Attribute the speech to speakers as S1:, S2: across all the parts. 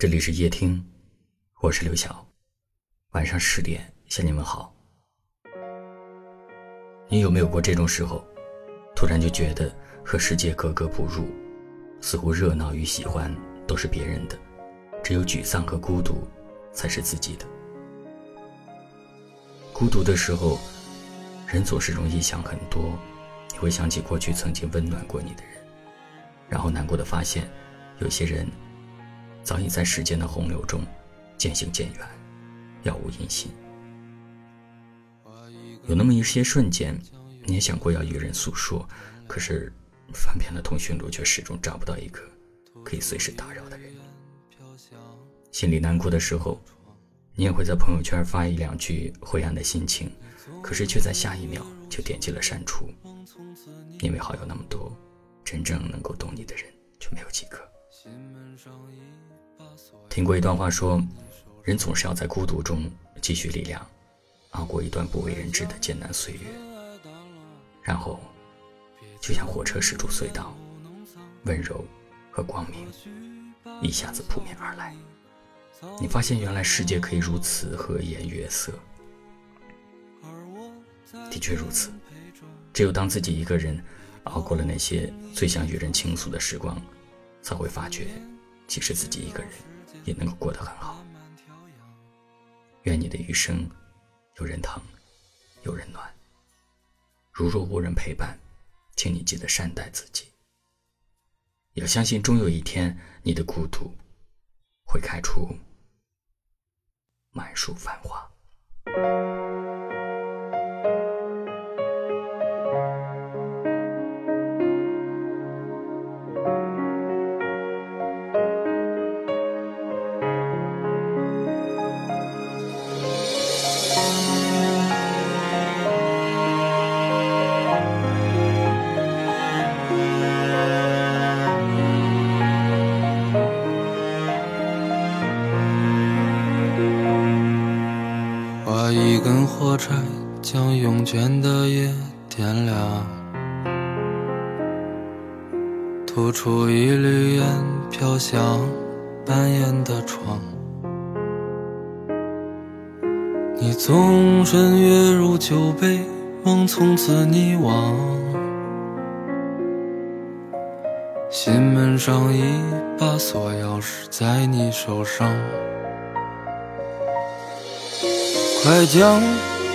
S1: 这里是夜听，我是刘晓。晚上十点向你们好。你有没有过这种时候，突然就觉得和世界格格不入，似乎热闹与喜欢都是别人的，只有沮丧和孤独才是自己的。孤独的时候，人总是容易想很多，你会想起过去曾经温暖过你的人，然后难过的发现，有些人。早已在时间的洪流中渐行渐远，杳无音信。有那么一些瞬间，你也想过要与人诉说，可是翻遍了通讯录，却始终找不到一个可以随时打扰的人。心里难过的时候，你也会在朋友圈发一两句灰暗的心情，可是却在下一秒就点击了删除，因为好友那么多，真正能够懂你的人却没有几个。听过一段话，说，人总是要在孤独中积蓄力量，熬过一段不为人知的艰难岁月，然后，就像火车驶出隧道，温柔和光明一下子扑面而来。你发现原来世界可以如此和颜悦色。的确如此，只有当自己一个人熬过了那些最想与人倾诉的时光，才会发觉，其实自己一个人。也能够过得很好。愿你的余生有人疼，有人暖。如若无人陪伴，请你记得善待自己。要相信，终有一天，你的孤独会开出满树繁花。
S2: 柴将慵倦的夜点亮，吐出一缕烟飘向半掩的窗。你纵身跃入酒杯，梦从此溺亡。心门上一把锁钥匙在你手上。快将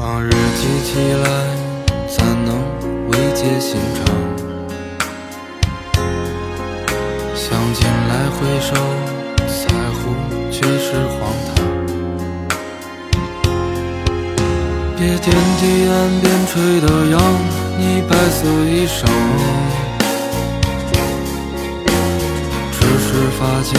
S2: 往日记起来，怎能慰藉心肠？想起来回首，在乎却是荒唐。别惦记岸边吹的扬，你白色衣裳，只是发间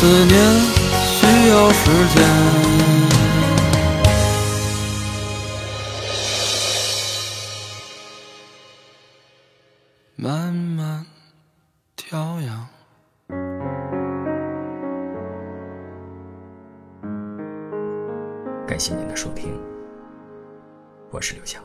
S2: 思念需要时间。慢慢调养。
S1: 感谢您的收听，我是刘晓。